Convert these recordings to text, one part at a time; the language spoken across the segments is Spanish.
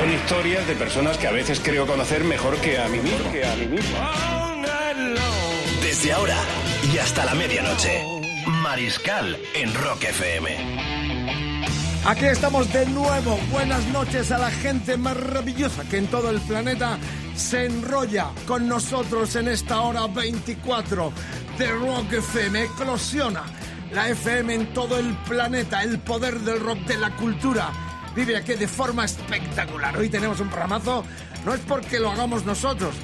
Son historias de personas que a veces creo conocer mejor que a mí mismo. Que a mí mismo. Desde ahora y hasta la medianoche. Mariscal en Rock FM. Aquí estamos de nuevo. Buenas noches a la gente maravillosa que en todo el planeta se enrolla con nosotros en esta hora 24 de Rock FM. Eclosiona la FM en todo el planeta, el poder del rock, de la cultura. Vive aquí de forma espectacular. Hoy tenemos un programazo, no es porque lo hagamos nosotros,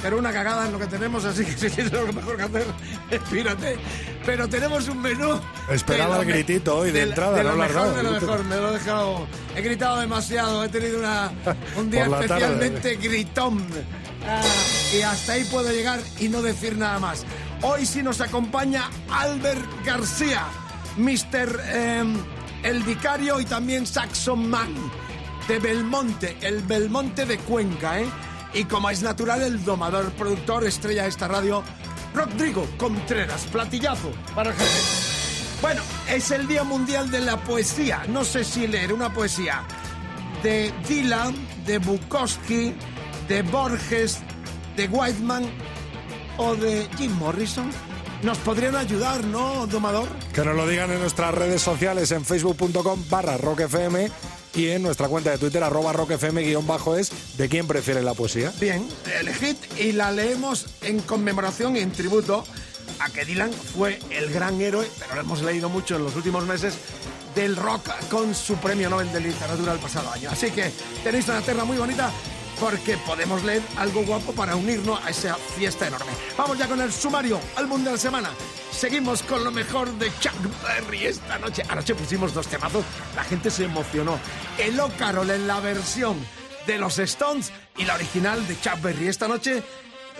pero una cagada es lo que tenemos, así que si tienes algo mejor que hacer, espírate. Pero tenemos un menú. Esperaba de el lo gritito hoy de la- entrada, de no lo lo has mejor, de lo mejor, me lo he dejado. He gritado demasiado, he tenido una, un día la tarde. especialmente gritón. Ah, y hasta ahí puedo llegar y no decir nada más. Hoy sí nos acompaña Albert García, Mr. em, El Vicario y también Saxon Man de Belmonte, el Belmonte de Cuenca, ¿eh? Y como es natural, el domador, productor, estrella de esta radio, Rodrigo Contreras, platillazo para jefe. Bueno, es el Día Mundial de la Poesía. No sé si leer una poesía de Dylan, de Bukowski, de Borges, de Whiteman o de Jim Morrison. Nos podrían ayudar, ¿no, domador? Que nos lo digan en nuestras redes sociales en facebook.com barra rockfm y en nuestra cuenta de Twitter arroba rockfm guion bajo es de quién prefiere la poesía. Bien, elegid y la leemos en conmemoración y en tributo a que Dylan fue el gran héroe, pero lo hemos leído mucho en los últimos meses, del rock con su premio Nobel de Literatura el pasado año. Así que tenéis una terna muy bonita porque podemos leer algo guapo para unirnos a esa fiesta enorme. Vamos ya con el sumario, álbum de la semana. Seguimos con lo mejor de Chuck Berry esta noche. Anoche pusimos dos temazos, la gente se emocionó. El O Carol en la versión de los Stones y la original de Chuck Berry. Esta noche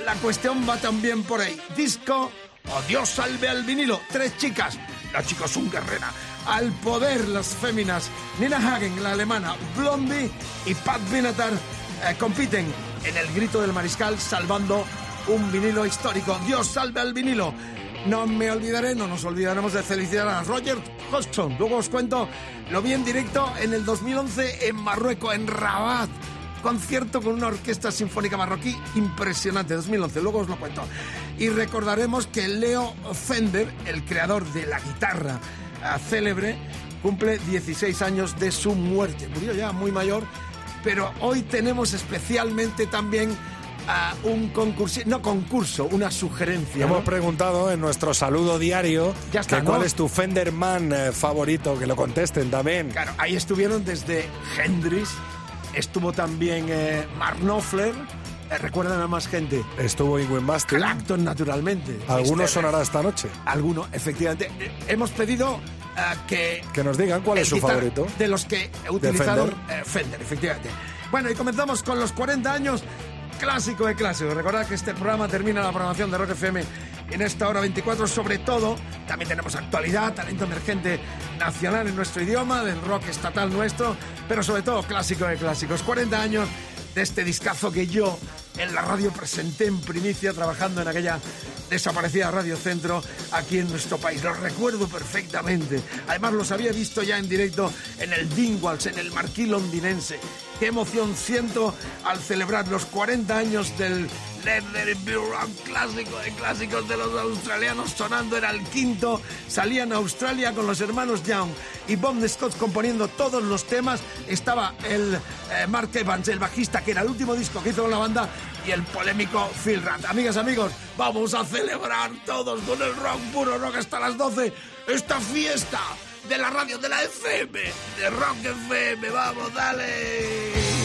la cuestión va también por ahí. Disco o Dios salve al vinilo. Tres chicas. La chica un guerrera. Al poder las féminas. Nina Hagen, la alemana. Blondie y Pat Benatar eh, compiten en el grito del mariscal salvando un vinilo histórico. Dios salve al vinilo. No me olvidaré, no nos olvidaremos de felicitar a Roger Hodgson. Luego os cuento, lo vi en directo en el 2011 en Marruecos, en Rabat concierto con una orquesta sinfónica marroquí impresionante, 2011, luego os lo cuento. Y recordaremos que Leo Fender, el creador de la guitarra ah, célebre, cumple 16 años de su muerte. Murió ya muy mayor, pero hoy tenemos especialmente también a un concurso, no concurso, una sugerencia. ¿no? Hemos preguntado en nuestro saludo diario Ya está, que ¿no? cuál es tu Fenderman eh, favorito, que lo contesten también. Claro, ahí estuvieron desde Hendrix, estuvo también eh, Mark Knopfler, eh, recuerdan a más gente. Estuvo Ingrid Mastin. Clacton, naturalmente. Algunos Este, sonará esta noche. Alguno, efectivamente. Eh, Hemos pedido eh, que... Que nos digan cuál es su favorito. De los que utilizaron Fender. eh, Fender, efectivamente. Bueno, y comenzamos con los 40 años. Clásico de clásicos. Recordad que este programa termina la programación de Rock FM en esta hora 24. Sobre todo, también tenemos actualidad, talento emergente nacional en nuestro idioma, del rock estatal nuestro, pero sobre todo clásico de clásicos. 40 años de este discazo que yo en la radio presenté en primicia trabajando en aquella desaparecida Radio Centro aquí en nuestro país. Lo recuerdo perfectamente. Además los había visto ya en directo en el Dingwalls, en el Marquí londinense. Qué emoción siento al celebrar los 40 años del There Be Rock clásico de clásicos de los australianos sonando era el quinto. Salían a Australia con los hermanos Young y Bob Scott componiendo todos los temas. Estaba el eh, Mark Evans, el bajista, que era el último disco que hizo con la banda, y el polémico Phil Rudd. Amigas, amigos, vamos a celebrar todos con el rock, puro rock hasta las 12. Esta fiesta de la radio, de la FM, de Rock FM. Vamos, dale.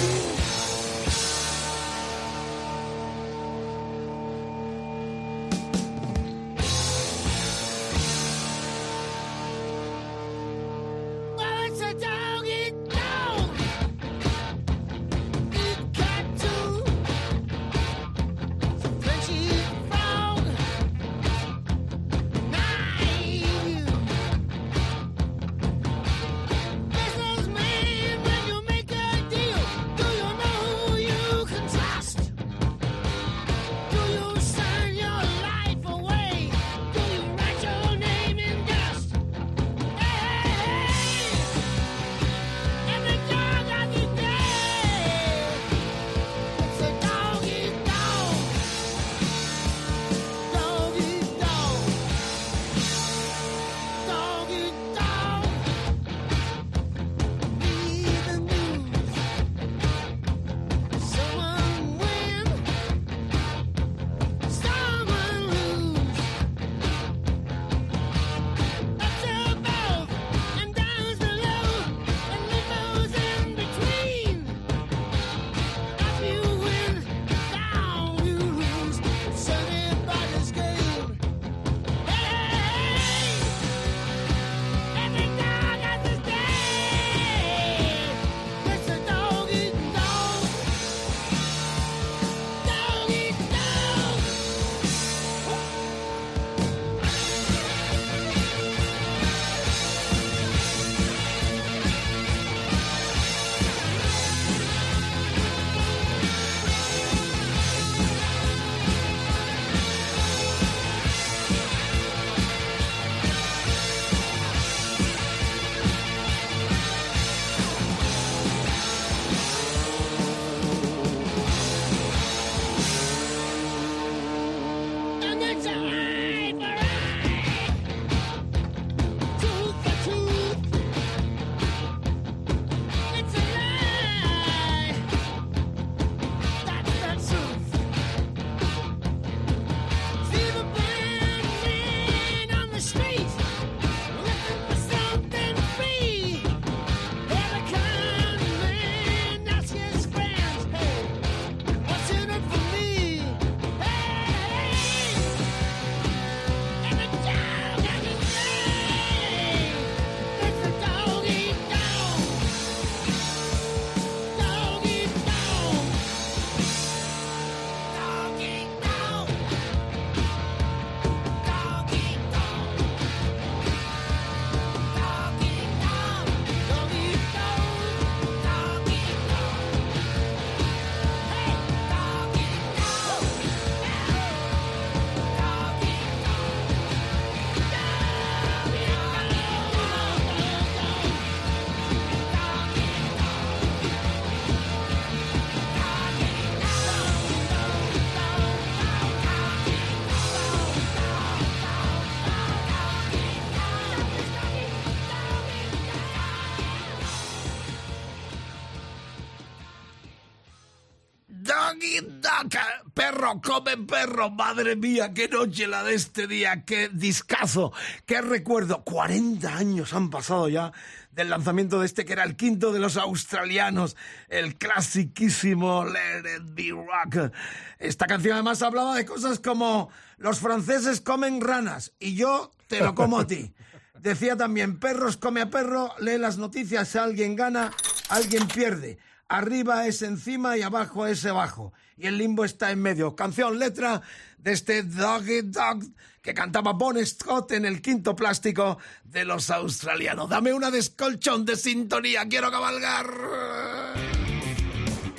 Come perro. Madre mía, qué noche la de este día. Qué discazo. Qué recuerdo. 40 años han pasado ya del lanzamiento de este que era el quinto de los australianos. El clasiquísimo Let It Be Rock. Esta canción además hablaba de cosas como los franceses comen ranas y yo te lo como a ti. Decía también, perros come a perro, lee las noticias, alguien gana, alguien pierde. Arriba es encima y abajo es abajo. Y el limbo está en medio. Canción, letra de este Doggy Dog que cantaba Bon Scott en el quinto plástico de los australianos. Dame una descolchón de sintonía, quiero cabalgar.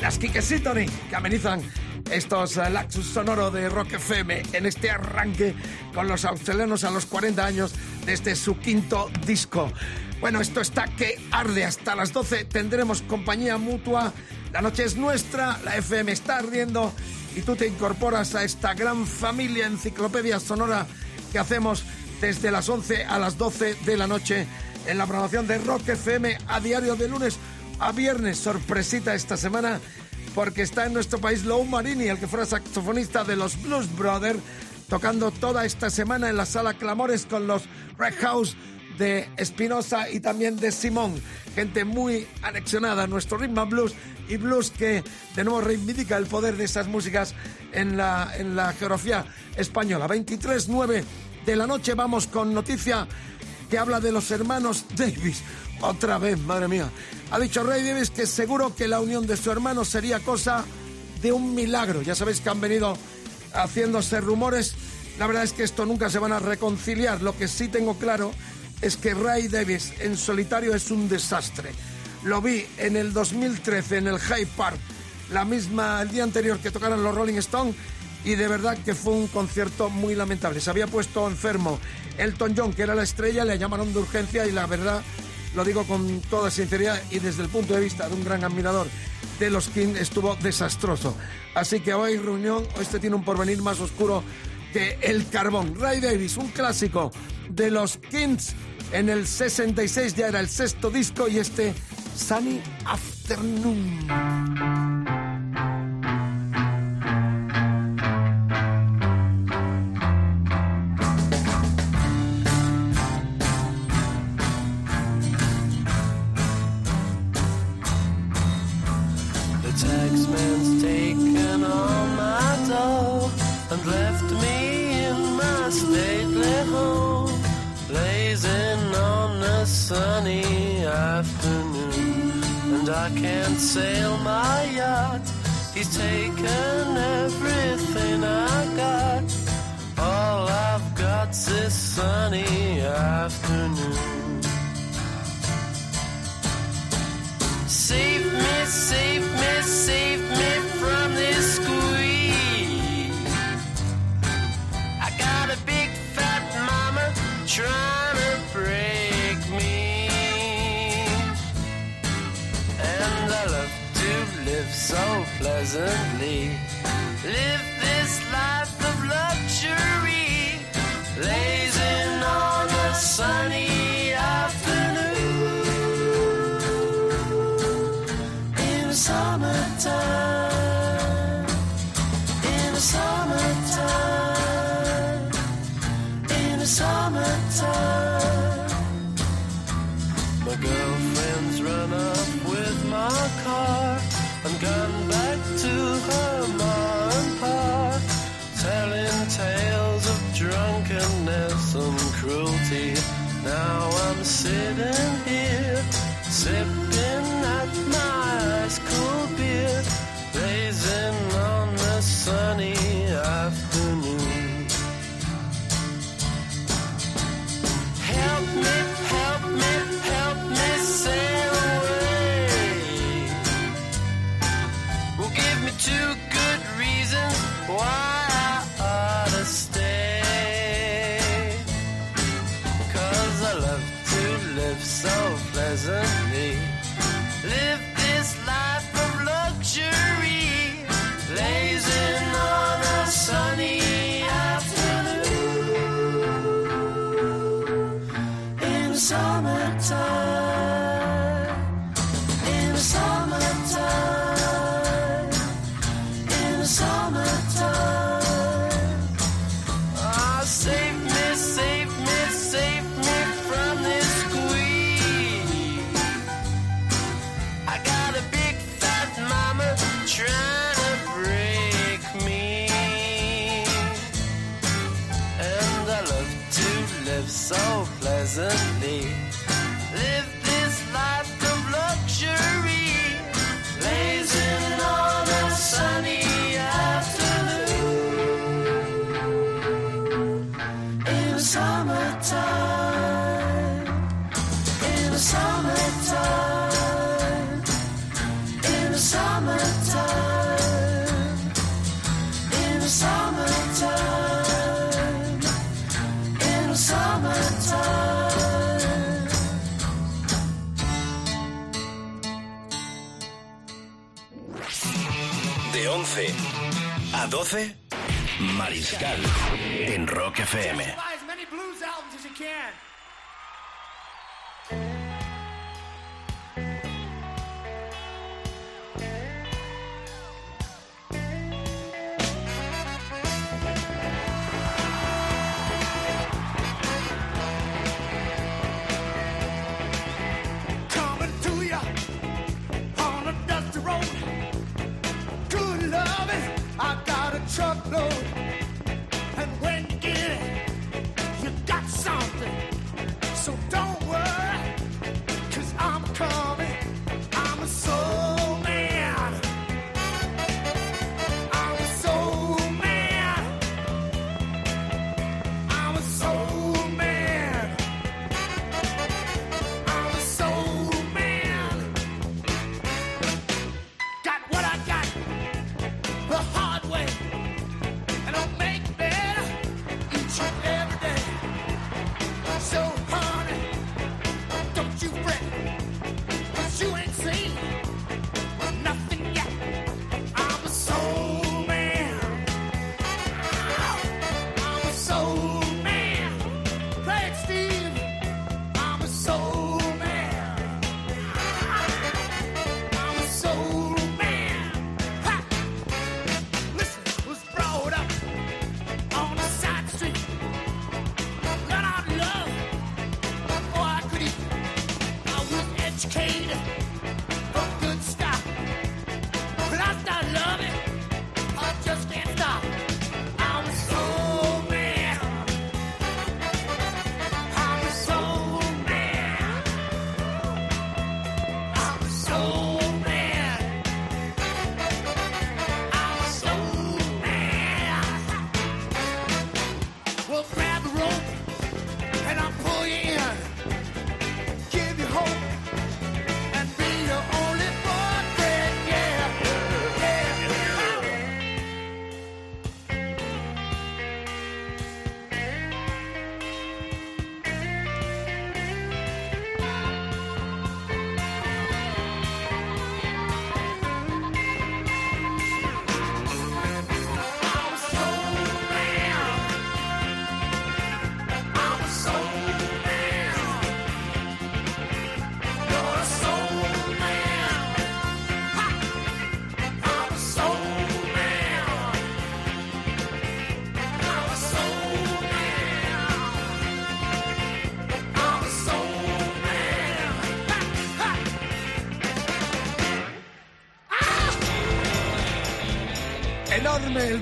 Las Kike que amenizan estos uh, laxus sonoro de Rock FM en este arranque con los australianos a los 40 años desde su quinto disco. Bueno, esto está que arde hasta las 12. Tendremos compañía mutua. La noche es nuestra, la FM está ardiendo y tú te incorporas a esta gran familia enciclopedia sonora que hacemos desde las 11 a las 12 de la noche en la programación de Rock FM a diario de lunes a viernes. Sorpresita esta semana porque está en nuestro país Lou Marini, el que fuera saxofonista de los Blues Brothers, tocando toda esta semana en la sala Clamores con los Red House de Espinosa y también de Simón. Gente muy anexionada a nuestro ritmo blues y blues que de nuevo reivindica el poder de esas músicas en la, en la geografía española. 23.9 de la noche vamos con noticia que habla de los hermanos Davis. Otra vez, madre mía. Ha dicho Ray Davis que seguro que la unión de su hermano sería cosa de un milagro. Ya sabéis que han venido haciéndose rumores. La verdad es que esto nunca se van a reconciliar. Lo que sí tengo claro es que Ray Davis en solitario es un desastre. Lo vi en el 2013 en el Hyde Park, la misma el día anterior que tocaron los Rolling Stones y de verdad que fue un concierto muy lamentable. Se había puesto enfermo Elton John, que era la estrella, le llamaron de urgencia y la verdad lo digo con toda sinceridad y desde el punto de vista de un gran admirador de los Kings, estuvo desastroso. Así que hoy reunión, este tiene un porvenir más oscuro que el carbón. Ray Davis, un clásico de los Kings, en el 66 ya era el sexto disco y este Sunny Afternoon. taxman's taken all my dough and left me in my stately home, blazing on a sunny afternoon. And I can't sail my yacht, he's taken everything I got. All I've got's this sunny afternoon. Save me, save me, save me from this squeeze. I got a big fat mama trying to break. Me, and I love to live so pleasantly. Live this life of luxury, lazing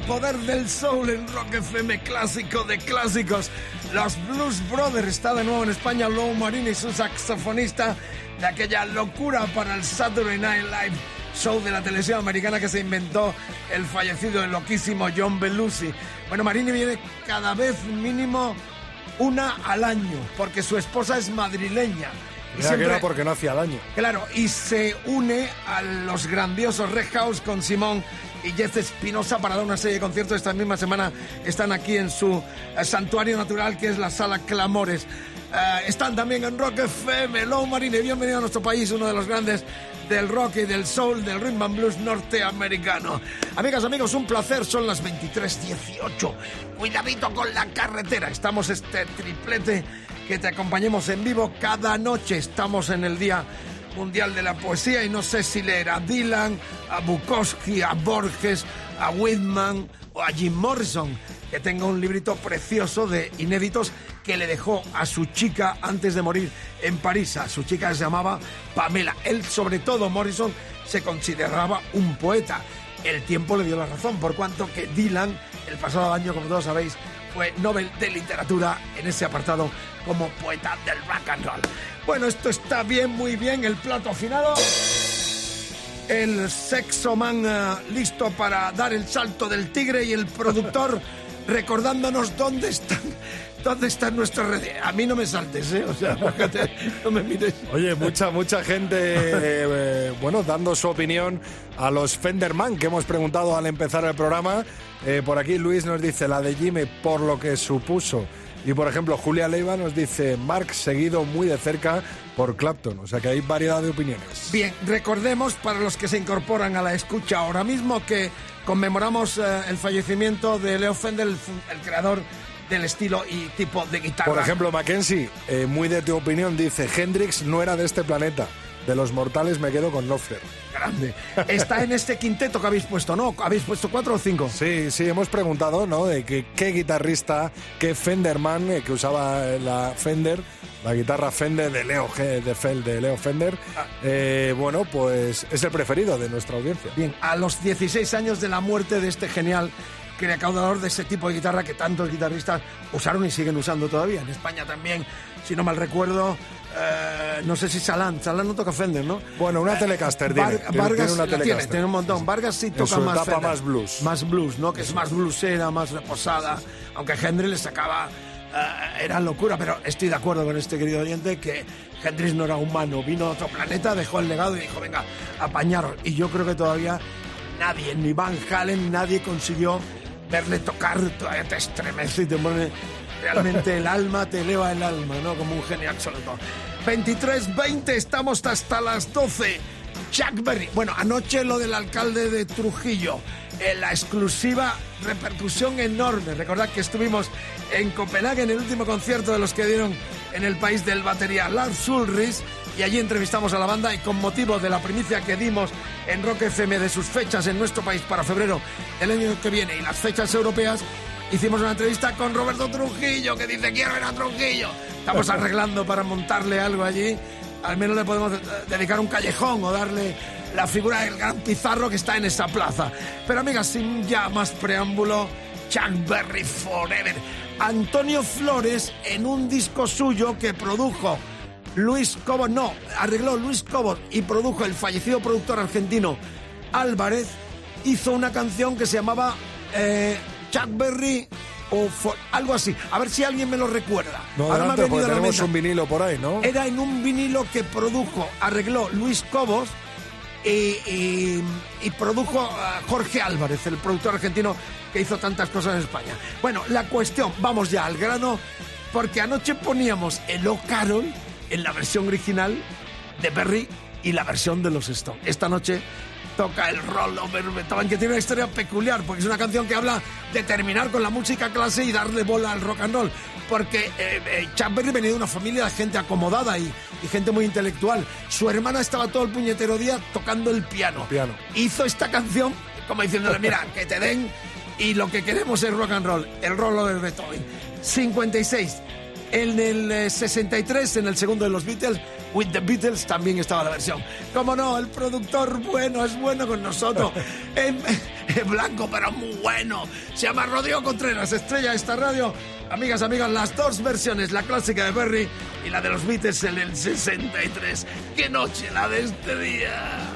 poder del soul en Rock FM clásico de clásicos. Los Blues Brothers está de nuevo en España, Lou Marini su saxofonista de aquella locura para el Saturday Night Live show de la televisión americana que se inventó el fallecido y loquísimo John Belushi. Bueno, Marini viene cada vez mínimo una al año, porque su esposa es madrileña. Y Mira que era porque no hacía daño. Claro, y se une a los grandiosos Red House con Simón y Jeff Espinosa para dar una serie de conciertos. Esta misma semana están aquí en su eh, santuario natural que es la Sala Clamores. Eh, están también en Rock FM. Low Marine, bienvenido a nuestro país, uno de los grandes del rock y del soul, del rhythm and blues norteamericano. Amigas, amigos, un placer. Son las 23.18. Cuidadito con la carretera. Estamos este triplete que te acompañemos en vivo cada noche. Estamos en el día mundial de la poesía y no sé si leer a Dylan, a Bukowski, a Borges, a Whitman o a Jim Morrison, que tengo un librito precioso de inéditos que le dejó a su chica antes de morir en París. A su chica se llamaba Pamela. Él, sobre todo, Morrison, se consideraba un poeta. El tiempo le dio la razón, por cuanto que Dylan, el pasado año, como todos sabéis, fue Nobel de Literatura en ese apartado como poeta del rock and roll. Bueno, esto está bien, muy bien, el plato afinado. El sexo man eh, listo para dar el salto del tigre y el productor recordándonos dónde están, dónde están nuestras redes. A mí no me saltes, ¿eh? O sea, bájate, no me mires. Oye, mucha, mucha gente, eh, eh, bueno, dando su opinión a los Fenderman que hemos preguntado al empezar el programa. Eh, por aquí Luis nos dice la de Jimmy por lo que supuso. Y por ejemplo, Julia Leiva nos dice Mark seguido muy de cerca por Clapton. O sea que hay variedad de opiniones. Bien, recordemos para los que se incorporan a la escucha ahora mismo que conmemoramos eh, el fallecimiento de Leo Fender, el, creador del estilo y tipo de guitarra. Por ejemplo, Mackenzie, eh, muy de tu opinión, dice Hendrix no era de este planeta. De los mortales me quedo con Knopfler. grande. Está en este quinteto que habéis puesto, ¿no? ¿Habéis puesto cuatro o cinco? Sí, sí, hemos preguntado, ¿no? De que, qué guitarrista, qué Fenderman eh, que usaba la Fender, la guitarra Fender de Leo G- de, Fel, de Leo Fender, eh, bueno, pues es el preferido de nuestra audiencia. Bien, a los 16 años de la muerte de este genial recaudador de ese tipo de guitarra que tantos guitarristas usaron y siguen usando todavía. En España también, si no mal recuerdo, eh, no sé si Salán, Salán no toca Fender, ¿no? Bueno, una Telecaster, Var- tiene, tiene- Vargas tiene una la tiene, Telecaster. tiene un montón. Vargas sí toca más etapa Fender. más blues. Más blues, ¿no? Que es más bluesera, más reposada. Aunque Hendrix le sacaba... eh, era locura, pero estoy de acuerdo con este querido oyente que Hendrix no era humano. Vino de otro planeta, dejó el legado y dijo, venga, apañaros. Y yo creo que todavía nadie, ni Van Halen, nadie consiguió verle tocar. Todavía te estremece y te pone realmente el alma, te eleva el alma, ¿no? Como un genio absoluto. 23-20, estamos hasta las 12. Chuck Berry. Bueno, anoche lo del alcalde de Trujillo. eh, la exclusiva repercusión enorme. Recordad que estuvimos en Copenhague en el último concierto de los que dieron en el país del batería Lars Ulrich y allí entrevistamos a la banda y con motivo de la primicia que dimos en Rock FM de sus fechas en nuestro país para febrero del año que viene y las fechas europeas, hicimos una entrevista con Roberto Trujillo que dice quiero ir a Trujillo. Estamos arreglando para montarle algo allí. Al menos le podemos dedicar un callejón o darle la figura del gran pizarro que está en esa plaza. Pero amigas, sin ya más preámbulo, Chuck Berry Forever. Antonio Flores en un disco suyo que produjo Luis Cobos, no, arregló Luis Cobos y produjo el fallecido productor argentino Álvarez, hizo una canción que se llamaba eh, Chuck Berry o For- algo así. A ver si alguien me lo recuerda. No, me adelante, venido porque a la tenemos mente. un vinilo por ahí, ¿no? Era en un vinilo que produjo, arregló Luis Cobos y, y- y produjo a Jorge Álvarez, el productor argentino que hizo tantas cosas en España. Bueno, la cuestión, vamos ya al grano, porque anoche poníamos el O Carol en la versión original de Berry y la versión de los Stones. Esta noche toca el Rollover Beethoven, que tiene una historia peculiar, porque es una canción que habla de terminar con la música clase y darle bola al rock and roll. Porque eh, eh, Chuck Berry venía de una familia de gente acomodada y, y gente muy intelectual. Su hermana estaba todo el puñetero día tocando el piano. piano. Hizo esta canción como diciéndole, mira, que te den y lo que queremos es rock and roll, el Rollover Beethoven. 56. En el eh, 63, en el segundo de los Beatles, With the Beatles también estaba la versión. Como no, el productor bueno es bueno con nosotros. en blanco, pero muy bueno. Se llama Rodrigo Contreras, estrella de esta radio. Amigas, amigas, las dos versiones, la clásica de Berry y la de los Beatles en el 63. ¡Qué noche la de este día!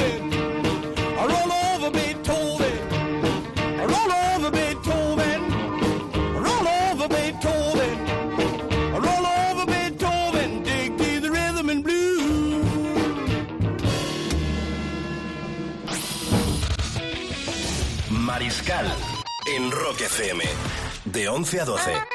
Rock FM. De 11 a 12.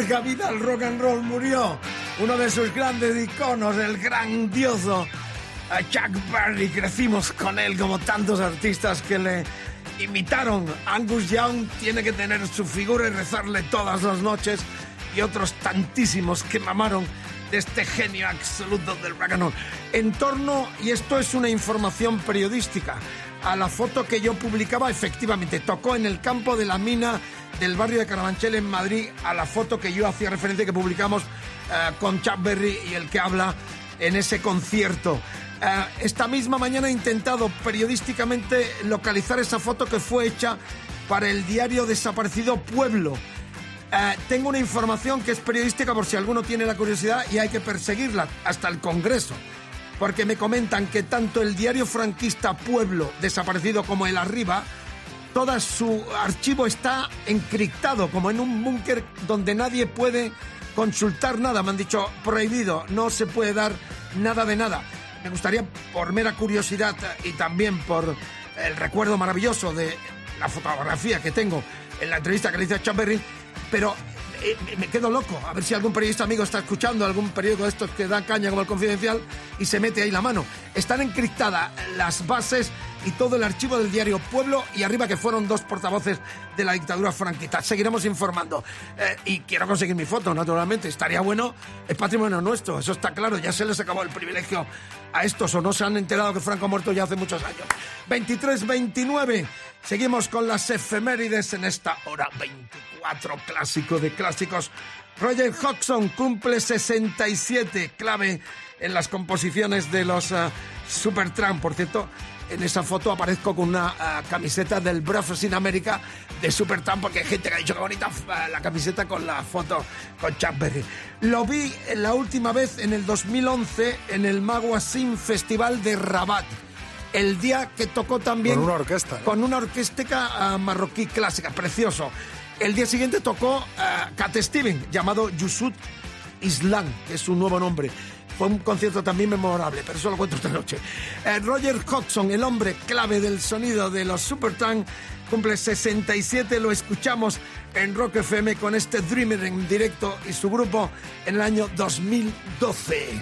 larga vida al rock and roll murió uno de sus grandes iconos, el grandioso eh, Chuck Berry. Crecimos con él como tantos artistas que le imitaron. Angus Young tiene que tener su figura y rezarle todas las noches y otros tantísimos que mamaron de este genio absoluto del rock and roll. En torno, y esto es una información periodística, a la foto que yo publicaba, efectivamente, tocó en el campo de la mina del barrio de Carabanchel en Madrid, a la foto que yo hacía referencia que publicamos eh, con Chuck Berry y el que habla en ese concierto. Eh, esta misma mañana he intentado periodísticamente localizar esa foto que fue hecha para el diario Desaparecido Pueblo. Eh, tengo una información que es periodística por si alguno tiene la curiosidad y hay que perseguirla hasta el Congreso. Porque me comentan que tanto el diario franquista Pueblo, desaparecido, como el Arriba, todo su archivo está encriptado, como en un búnker donde nadie puede consultar nada. Me han dicho prohibido, no se puede dar nada de nada. Me gustaría, por mera curiosidad y también por el recuerdo maravilloso de la fotografía que tengo en la entrevista que le hice a Chamberlain, pero eh, me quedo loco. A ver si algún periodista amigo está escuchando, algún periódico de estos que da caña como el Confidencial y se mete ahí la mano. Están encriptadas las bases y todo el archivo del diario Pueblo y arriba que fueron dos portavoces de la dictadura franquista. Seguiremos informando. Eh, y quiero conseguir mi foto, naturalmente. Estaría bueno, es patrimonio nuestro, eso está claro. Ya se les acabó el privilegio a estos o no se han enterado que Franco ha muerto ya hace muchos años. 23-29. Seguimos con las efemérides en esta hora 24 clásico de clásicos. Roger Hodgson cumple 67, clave en las composiciones de los uh, Supertramp. Por cierto, en esa foto aparezco con una uh, camiseta del Breakfast in America de Supertramp porque hay gente que ha dicho que bonita uh, la camiseta con la foto con Chuck Berry. Lo vi la última vez en el 2011 en el Maguasin Festival de Rabat el día que tocó también Con una orquesta, ¿no? con una orquesta marroquí clásica, precioso. El día siguiente tocó uh, Cat Steven, llamado Yusuf Islam, que es su nuevo nombre. Fue un concierto también memorable, pero eso lo cuento esta noche. Eh, Roger Hodgson, el hombre clave del sonido de los Supertramp, cumple 67, lo escuchamos en Rock FM con este Dreamer en directo y su grupo en el año 2012.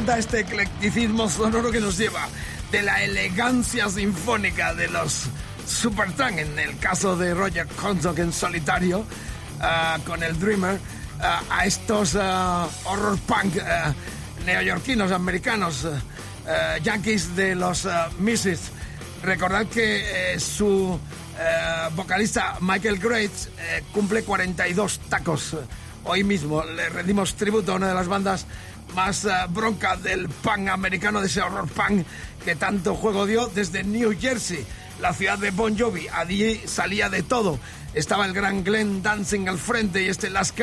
Encanta este eclecticismo sonoro que nos lleva de la elegancia sinfónica de los Supertramp, en el caso de Roger Hodgson en solitario, ah, con el Dreamer, ah, a estos ah, horror punk neoyorquinos, americanos, yankees de los Misfits. Recordad que eh, su eh, vocalista Michael Graves eh, cumple 42 tacos. Hoy mismo le rendimos tributo a una de las bandas más eh, bronca del punk americano, de ese horror punk que tanto juego dio desde New Jersey, la ciudad de Bon Jovi. Allí salía de todo. Estaba el gran Glenn Dancing al frente y este Last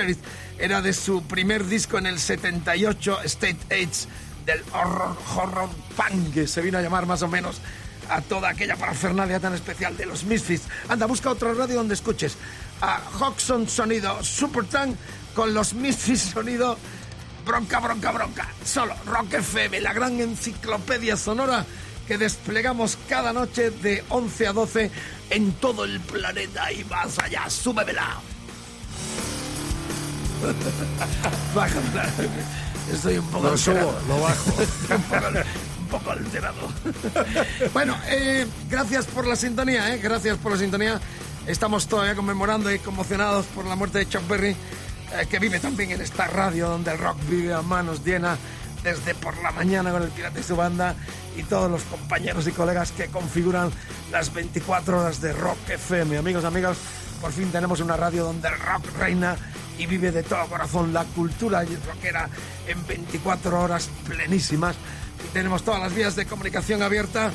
era de su primer disco en el 78, State Age, del horror, horror punk, que se vino a llamar más o menos a toda aquella parafernalia tan especial de los Misfits. Anda, busca otra radio donde escuches a Hodgson sonido Supertank con los Misfits sonido bronca, bronca, bronca. Solo Rock FM, la gran enciclopedia sonora que desplegamos cada noche de 11 a 12 en todo el planeta y más allá. ¡Súbemela! Bájala. Estoy un poco Lo alterado. subo, lo bajo. un, poco, un poco alterado. bueno, eh, gracias por la sintonía, eh, gracias por la sintonía. Estamos todavía conmemorando y conmocionados por la muerte de Chuck Berry, que vive también en esta radio donde el rock vive a manos llenas desde por la mañana con el Pirata y su banda y todos los compañeros y colegas que configuran las 24 horas de Rock FM. Amigos, amigas, por fin tenemos una radio donde el rock reina y vive de todo corazón la cultura rockera en 24 horas plenísimas. Y tenemos todas las vías de comunicación abierta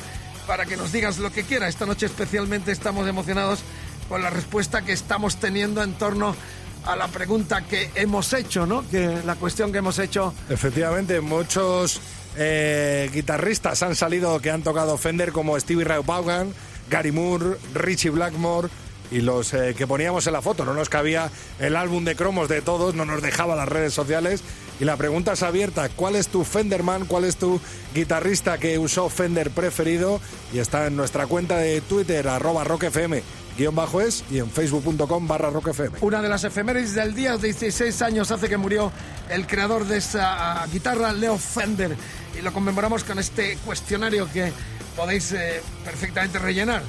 para que nos digas lo que quiera. Esta noche especialmente estamos emocionados con la respuesta que estamos teniendo en torno la pregunta que hemos hecho, ¿no? Que la cuestión que hemos hecho Efectivamente, muchos eh, guitarristas han salido que han tocado Fender como Stevie Ray Vaughan, Gary Moore, Richie Blackmore y los eh, que poníamos en la foto. No nos cabía el álbum de cromos de todos, no nos dejaba las redes sociales. Y la pregunta es abierta, ¿cuál es tu Fenderman? ¿Cuál es tu guitarrista que usó Fender preferido? Y está en nuestra cuenta de Twitter, arroba rockfm, guion bajo es, y en facebook.com barra. Una de las efemérides del día, 16 años hace que murió el creador de esa ah, guitarra, Leo Fender, y lo conmemoramos con este cuestionario que podéis eh, perfectamente rellenar,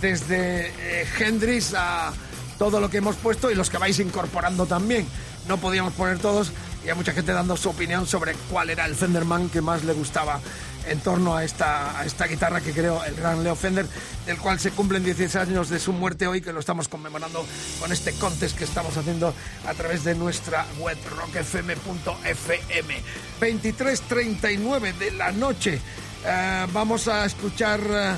desde eh, Hendrix a todo lo que hemos puesto y los que vais incorporando también. No podíamos poner todos y hay mucha gente dando su opinión sobre cuál era el Fenderman que más le gustaba en torno a esta, a esta guitarra que creó el gran Leo Fender, del cual se cumplen 16 años de su muerte hoy, que lo estamos conmemorando con este contest que estamos haciendo a través de nuestra web rockfm.fm. 23.39 de la noche. Eh, vamos a escuchar eh,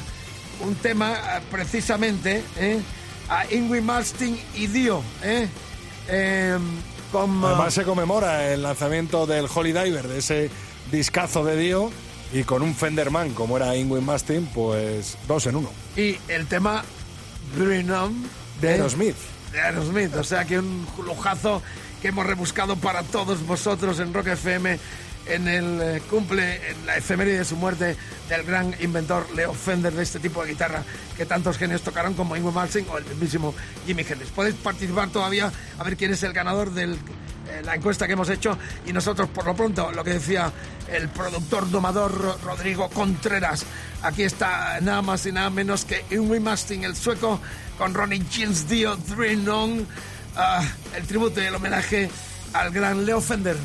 un tema eh, precisamente eh, a Ingrid Malmsteen y Dio. eh, eh, con, Además se conmemora el lanzamiento del Holy Diver, de ese discazo de Dio, y con un Fenderman como era Ingrid Mastin, pues dos en uno. y el tema Green On De Aerosmith. de Aerosmith. O sea que un lujazo que hemos rebuscado para todos vosotros en Rock FM en el eh, cumple, en la efeméride de su muerte del gran inventor Leo Fender de este tipo de guitarra que tantos genios tocaron como Ingrid Malmsteen o el mismísimo Jimi Hendrix. Podéis participar todavía a ver quién es el ganador de la encuesta que hemos hecho y nosotros por lo pronto lo que decía el productor domador Ro- Rodrigo Contreras aquí está nada más y nada menos que Ingrid Malmsteen el sueco con Ronnie James Dio Dream On ah, el tributo y el homenaje al gran Leo Fender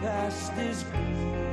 past is gone.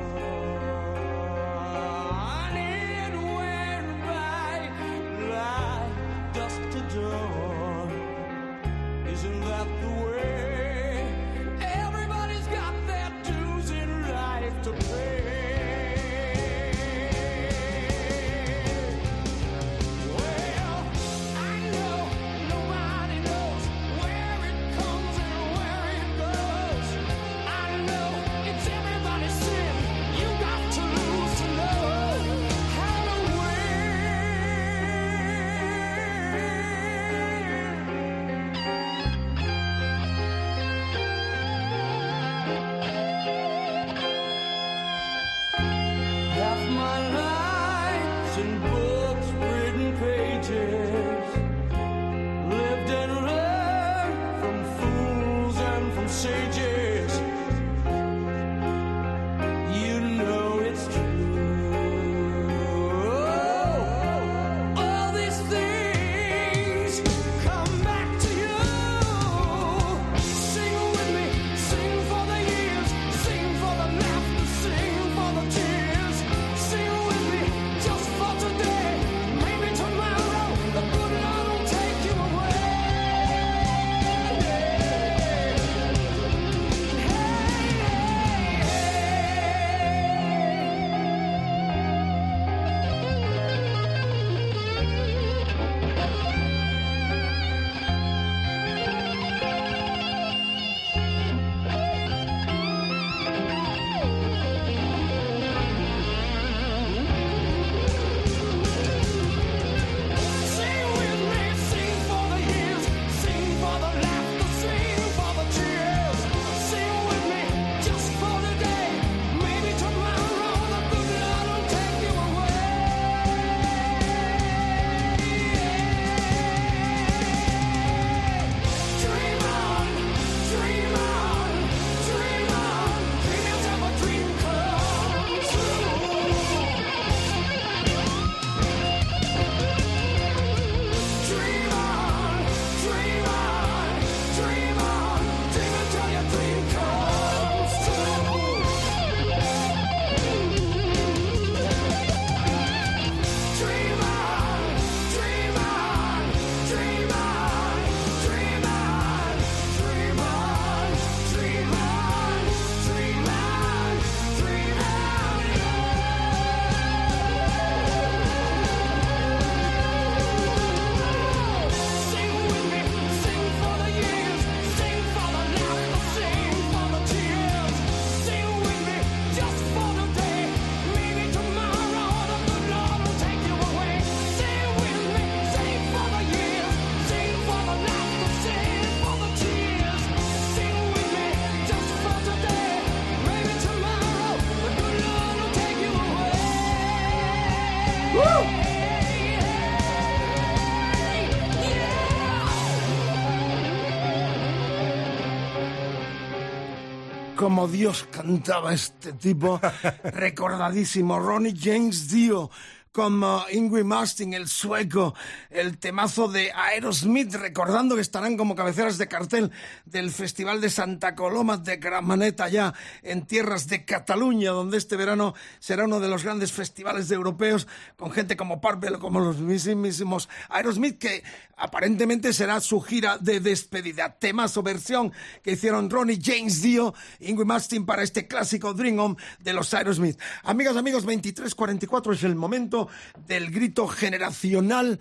Como Dios cantaba este tipo, recordadísimo, Ronnie James Dio, como Ingrid Mastin, el sueco, el temazo de Aerosmith, recordando que estarán como cabeceras de cartel del Festival de Santa Coloma de Gramaneta, ya en tierras de Cataluña, donde este verano será uno de los grandes festivales europeos, con gente como Purple, como los mismísimos Aerosmith, que aparentemente será su gira de despedida. Temas o versión que hicieron Ronnie James Dio, Ingrid Mastin para este clásico Dream On de los Aerosmith. Amigas, amigos, 23.44 es el momento del grito generacional.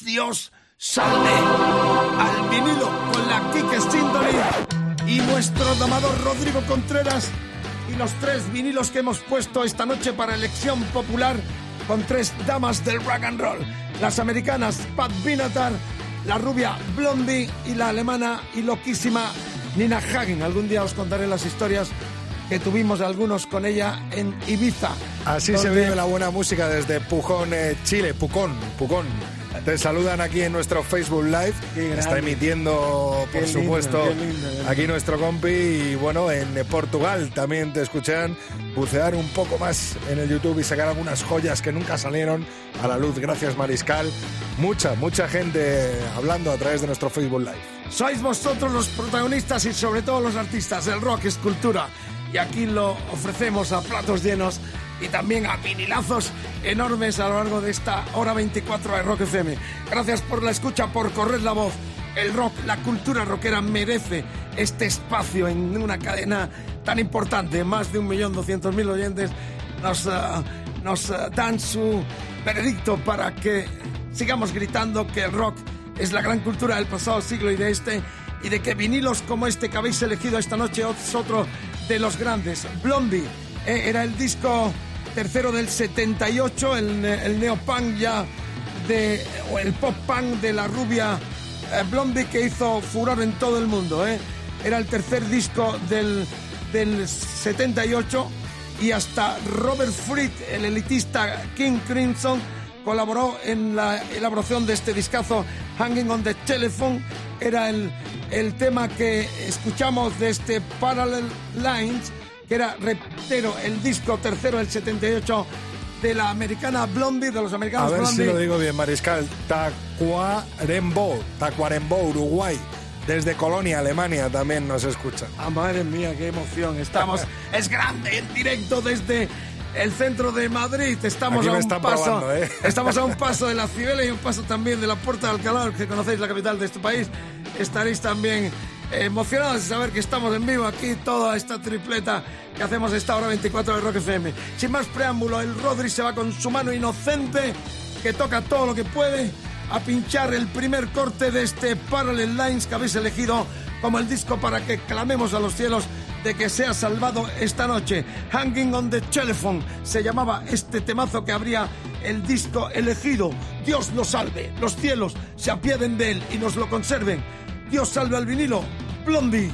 Dios salve al vinilo con la Kike Stindoli y nuestro domador Rodrigo Contreras y los tres vinilos que hemos puesto esta noche para elección popular con tres damas del rock and roll. Las americanas Pat Binatar, la rubia Blondie y la alemana y loquísima Nina Hagen. Algún día os contaré las historias que tuvimos algunos con ella en Ibiza. Así se vive la buena música desde Pujón, eh, Chile. Pucón, Pucón. Te saludan aquí en nuestro Facebook Live. Está emitiendo, por Qué supuesto, lindo, lindo. aquí nuestro compi. Y bueno, en eh, Portugal también te escuchan bucear un poco más en el YouTube y sacar algunas joyas que nunca salieron a la luz. Gracias, Mariscal. Mucha, mucha gente hablando a través de nuestro Facebook Live. Sois vosotros los protagonistas y sobre todo los artistas. El rock es cultura y aquí lo ofrecemos a platos llenos y también a vinilazos enormes a lo largo de esta hora 24 de Rock FM. Gracias por la escucha, por correr la voz. El rock, la cultura rockera merece este espacio en una cadena tan importante. Más de un millón doscientos mil oyentes nos, ah, nos ah, dan su veredicto para que sigamos gritando que el rock es la gran cultura del pasado siglo y de este, y de que vinilos como este que habéis elegido esta noche es otro de los grandes. Blondie eh, era el disco tercero del 78, el, ne- el neopunk ya de, o el pop punk de la rubia eh, Blondie que hizo furor en todo el mundo. eh. Era el tercer disco del, del 78 y hasta Robert Fried, el elitista King Crimson, colaboró en la elaboración de este discazo Hanging on the Telephone. Era el, el tema que escuchamos de este Parallel Lines, que era, reptero, el disco tercero del 78 de la americana Blondie, de los A americanos ver si Blondie. lo digo bien, Mariscal. Tacuarembó, Tacuarembó, Uruguay. Desde Colonia, Alemania, también nos escuchan. Ah, madre mía, qué emoción. Estamos, es grande, en directo desde el centro de Madrid. Estamos Aquí a un paso. probando, ¿eh? Estamos a un paso de la Cibeles y un paso también de la Puerta de Alcalá, que conocéis la capital de este país. Estaréis también emocionados de saber que estamos en vivo aquí, toda esta tripleta que hacemos esta hora 24 de Rock FM. Sin más preámbulo, el Rodri se va con su mano inocente, que toca todo lo que puede, a pinchar el primer corte de este Parallel Lines que habéis elegido como el disco para que clamemos a los cielos de que sea salvado esta noche. Hanging on the Telephone se llamaba este temazo que habría el disco elegido. Dios lo salve, los cielos se apiaden de él y nos lo conserven. Dios salve al vinilo. Blondie.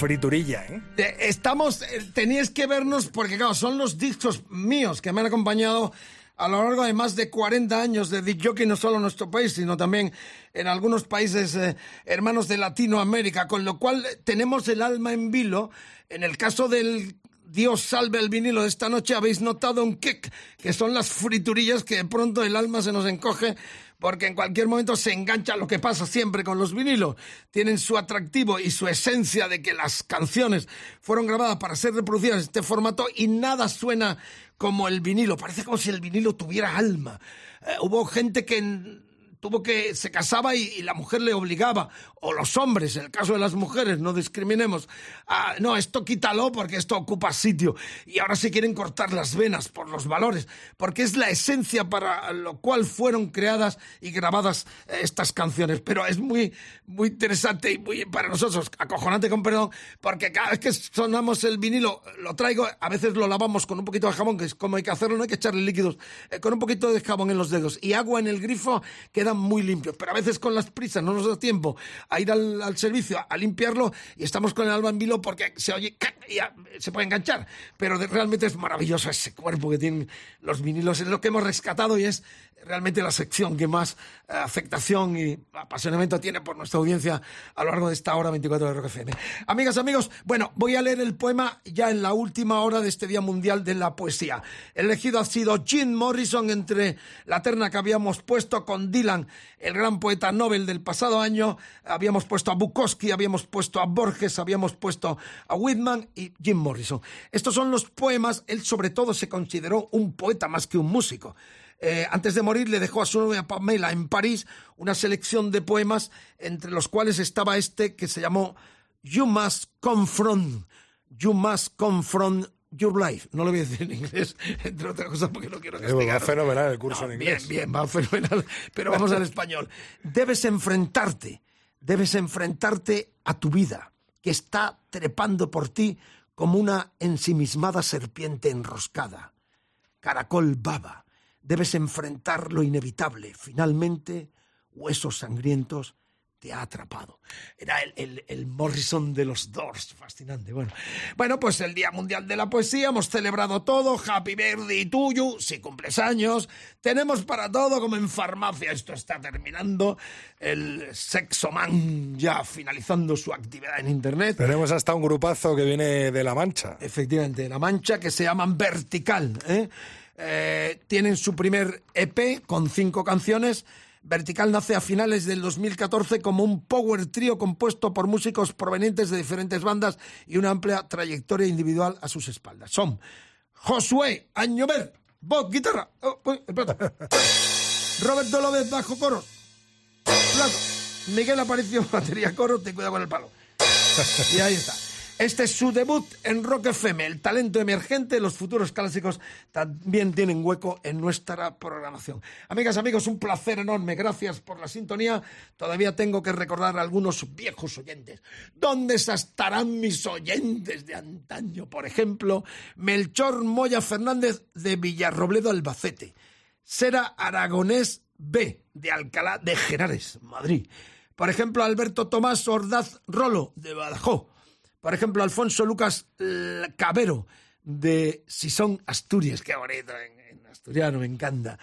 Friturilla, ¿eh? Estamos, eh, teníais que vernos porque, claro, son los discos míos que me han acompañado a lo largo de más de 40 años de disc jockey, no solo en nuestro país, sino también en algunos países eh, hermanos de Latinoamérica, con lo cual eh, tenemos el alma en vilo. En el caso del Dios salve el vinilo de esta noche, habéis notado un kick, que son las friturillas que de pronto el alma se nos encoge porque en cualquier momento se engancha lo que pasa siempre con los vinilos. Tienen su atractivo y su esencia de que las canciones fueron grabadas para ser reproducidas en este formato y nada suena como el vinilo. Parece como si el vinilo tuviera alma. Eh, hubo gente que tuvo que se casaba y, y la mujer le obligaba o los hombres en el caso de las mujeres no discriminemos no esto quítalo porque esto ocupa sitio. Y ahora se quieren cortar las venas por los valores porque es la esencia para lo cual fueron creadas y grabadas eh, estas canciones. Pero es muy muy interesante y muy para nosotros acojonante con perdón porque cada vez que sonamos el vinilo lo traigo a veces lo lavamos con un poquito de jabón que es como hay que hacerlo no hay que echarle líquidos eh, con un poquito de jabón en los dedos y agua en el grifo muy limpios. Pero a veces con las prisas no nos da tiempo a ir al, servicio a, limpiarlo y estamos con el alba en vilo porque se oye se puede enganchar. Pero realmente es maravilloso ese cuerpo que tienen los vinilos. Es lo que hemos rescatado y es realmente la sección que más afectación y apasionamiento tiene por nuestra audiencia a lo largo de esta hora 24 de Rock FM. Amigas, amigos, bueno, voy a leer el poema ya en la última hora de este Día Mundial de la Poesía. El elegido ha sido Jim Morrison entre la terna que habíamos puesto con Dylan, el gran poeta Nobel del pasado año. Habíamos puesto a Bukowski, habíamos puesto a Borges, habíamos puesto a Whitman y Jim Morrison. Estos son los poemas. Él sobre todo se consideró un poeta más que un músico. Eh, antes de morir le dejó a su novia Pamela en París una selección de poemas entre los cuales estaba este que se llamó You Must Confront, You Must Confront Your Life. No lo voy a decir en inglés, entre otras cosas porque no quiero Eh, va fenomenal el curso No, en bien, inglés. bien, va fenomenal. Pero vamos al español. Debes enfrentarte, debes enfrentarte a tu vida, que está trepando por ti como una ensimismada serpiente enroscada caracol baba. Debes enfrentar lo inevitable. Finalmente, huesos sangrientos te ha atrapado. Era el, el- el Morrison de los Doors. Fascinante. Bueno. bueno, pues el Día Mundial de la Poesía. Hemos celebrado todo. Happy birthday tuyo. Si cumples años. Tenemos para todo como en farmacia. Esto está terminando. El Sexo Man ya finalizando su actividad en Internet. Tenemos hasta un grupazo que viene de La Mancha. Efectivamente, La Mancha, que se llaman Vertical. ¿eh? Eh, tienen su primer EP con cinco canciones. Vertical nace a finales del 2014 como un power trío compuesto por músicos provenientes de diferentes bandas y una amplia trayectoria individual a sus espaldas. Son Josué Añover, voz, guitarra, oh. Roberto López, bajo coro, plato. Miguel Aparicio, batería, coro, ten cuidado con el palo. Y ahí está. Este es su debut en Rock FM. El talento emergente, los futuros clásicos también tienen hueco en nuestra programación. Amigas, amigos, un placer enorme. Gracias por la sintonía. Todavía tengo que recordar a algunos viejos oyentes. ¿Dónde estarán mis oyentes de antaño? Por ejemplo, Melchor Moya Fernández de Villarrobledo, Albacete. Sera Aragonés B, de Alcalá de Henares, Madrid. Por ejemplo, Alberto Tomás Ordaz Rolo, de Badajoz. Por ejemplo, Alfonso Lucas L- Cabero, de Sison, Asturias. Qué bonito en, en asturiano, me encanta.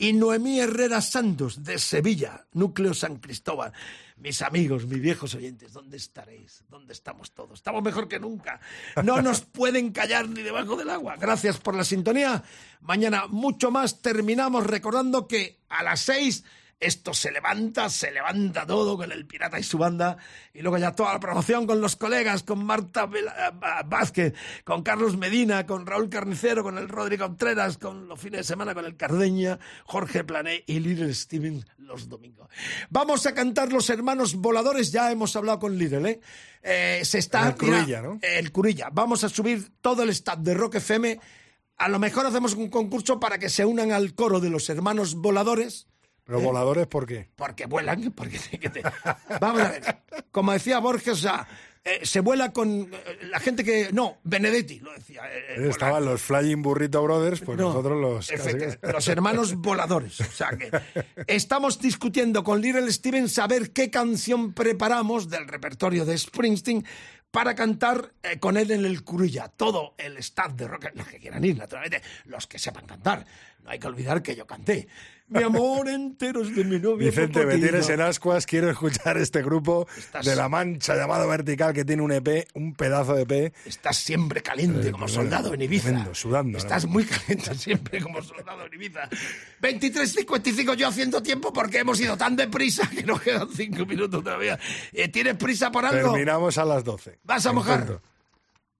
Y Noemí Herrera Santos, de Sevilla, Núcleo San Cristóbal. Mis amigos, mis viejos oyentes, ¿dónde estaréis? ¿Dónde estamos todos? Estamos mejor que nunca. No nos pueden callar ni debajo del agua. Gracias por la sintonía. Mañana mucho más. Terminamos recordando que a las seis esto se levanta, se levanta todo con el pirata y su banda. Y luego ya toda la promoción con los colegas, con Marta eh, Vázquez, con Carlos Medina, con Raúl Carnicero, con el Rodrigo Contreras, con los fines de semana con el Cardeña, Jorge Plané y Little Steven los domingos. Vamos a cantar Los Hermanos Voladores. Ya hemos hablado con Little, ¿eh? Eh, se está... El Curilla, ¿no? El Curilla. Vamos a subir todo el staff de Rock FM. A lo mejor hacemos un concurso para que se unan al coro de los Hermanos Voladores. Pero voladores, ¿por qué? Porque vuelan, porque Vamos a ver. Como decía Borges, eh, se vuela con eh, la gente que... No, Benedetti lo decía. eh, Estaban los Flying Burrito Brothers, pues no, nosotros los... los hermanos voladores. O sea que estamos discutiendo con Little Steven saber qué canción preparamos del repertorio de Springsteen para cantar eh, con él en el Curulla. Todo el staff de rock, los que quieran ir, naturalmente, los que sepan cantar. No hay que olvidar que yo canté. Mi amor entero es de mi novio. Vicente, me tienes en ascuas. Quiero escuchar este grupo Estás- de La Mancha llamado Vertical que tiene un EP, un pedazo de EP. Estás siempre caliente Eh, como tremendo, soldado en Ibiza. tremendo, sudando, Estás ¿no? muy caliente siempre como soldado en Ibiza. 23.55 yo haciendo tiempo porque hemos ido tan deprisa que nos quedan 5 minutos todavía. Eh, ¿Tienes prisa por algo? Terminamos a las 12. ¿Vas a mojar?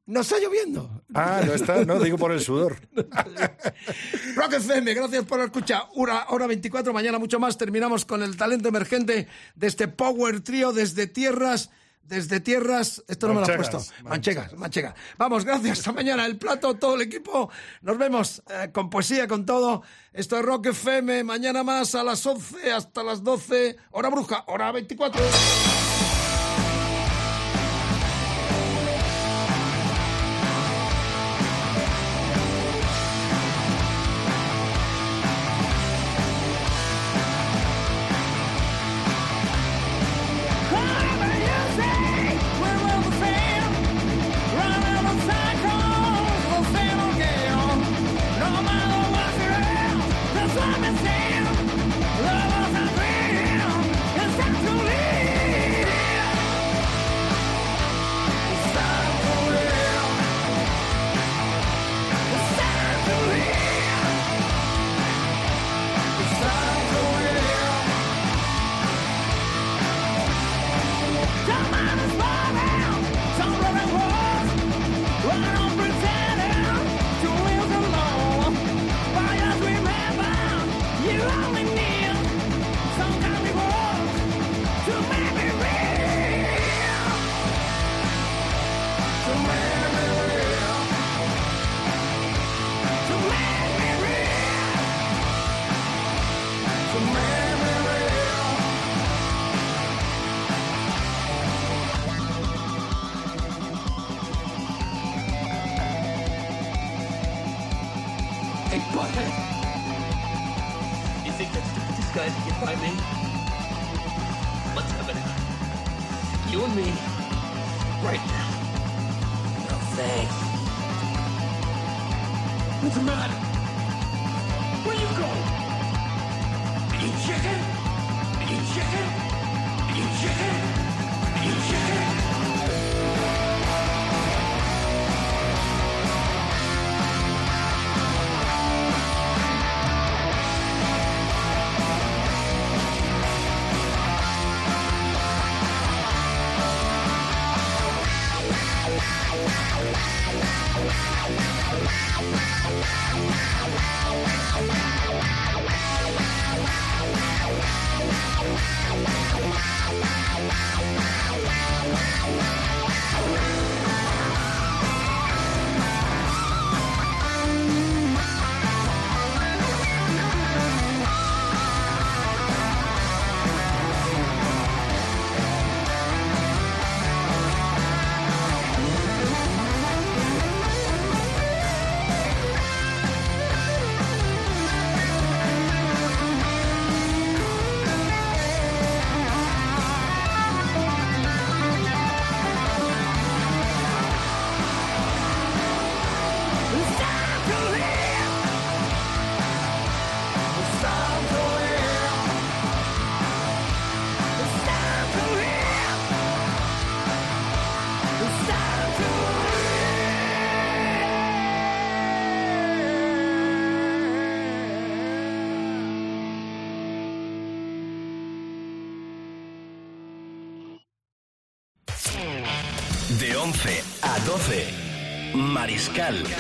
¿No está lloviendo? Ah, no está, no, digo por el sudor. Rock FM, gracias por escuchar. Hora, hora 24, mañana mucho más. Terminamos con el talento emergente de este Power Trio desde tierras. Desde tierras, esto no me lo has Manchegas, puesto. Manchegas, manchega. Vamos, gracias. Hasta mañana. El plato, todo el equipo. Nos vemos eh, con poesía, con todo. Esto es Rock FM. Mañana más a las 11 hasta las 12. Hora bruja, hora 24. Thanks. What's the matter? Where you going? Are You chicken? Are You chicken? Are You chicken? Are You chicken? 12,